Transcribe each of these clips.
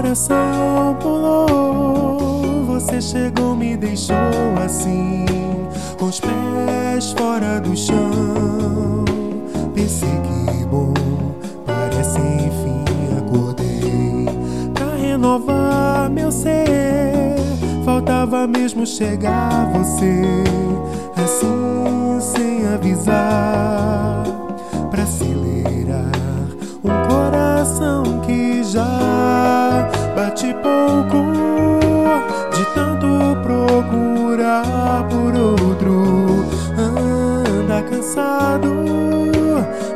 coração pulou. Você chegou, me deixou assim, com os pés fora do chão. Pensei que bom, parece enfim acordei pra renovar meu ser. Faltava mesmo chegar você, assim sem avisar, pra acelerar um coração que já bate pouco de tanto procurar por outro. Anda cansado,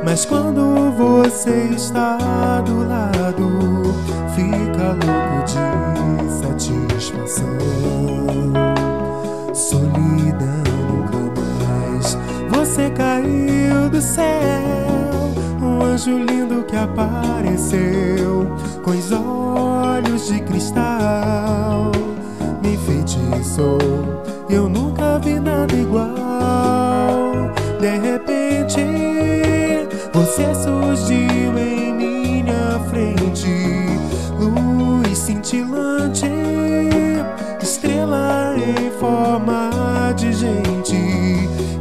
mas quando você está do lado, fica louco de satisfação. Solidão nunca mais. Você caiu do céu um anjo lindo que apareceu com os olhos de cristal. Me enfeitiçou, eu nunca vi nada igual. De repente, você surgiu em minha frente, luz cintilante, estrela em forma de gente,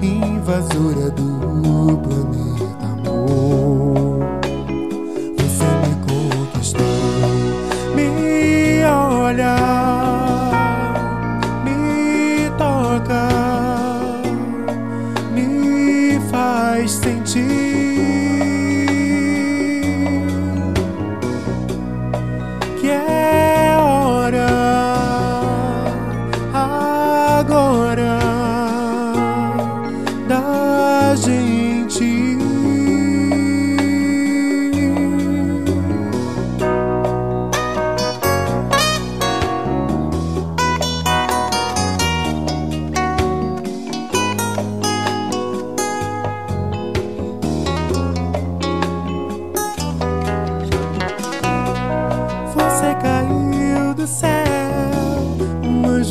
invasora do planeta olha, me toca, me faz sentir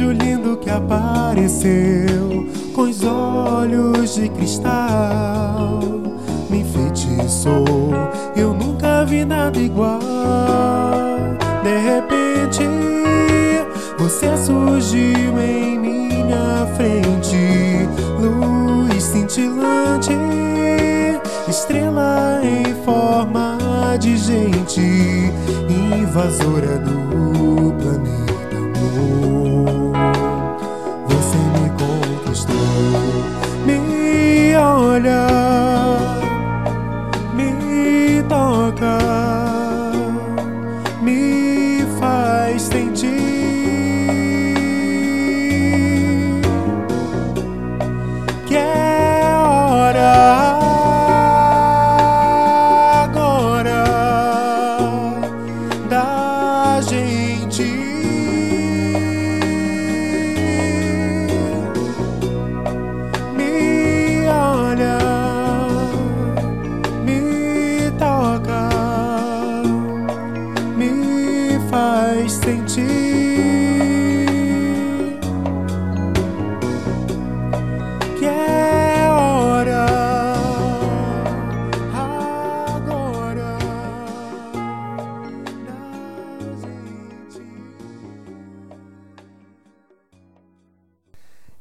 anjo lindo que apareceu com os olhos de cristal. Me enfeitiçou, eu nunca vi nada igual. De repente, você surgiu em minha frente, luz cintilante, estrela em forma de gente, invasora do planeta amor. Me sentir.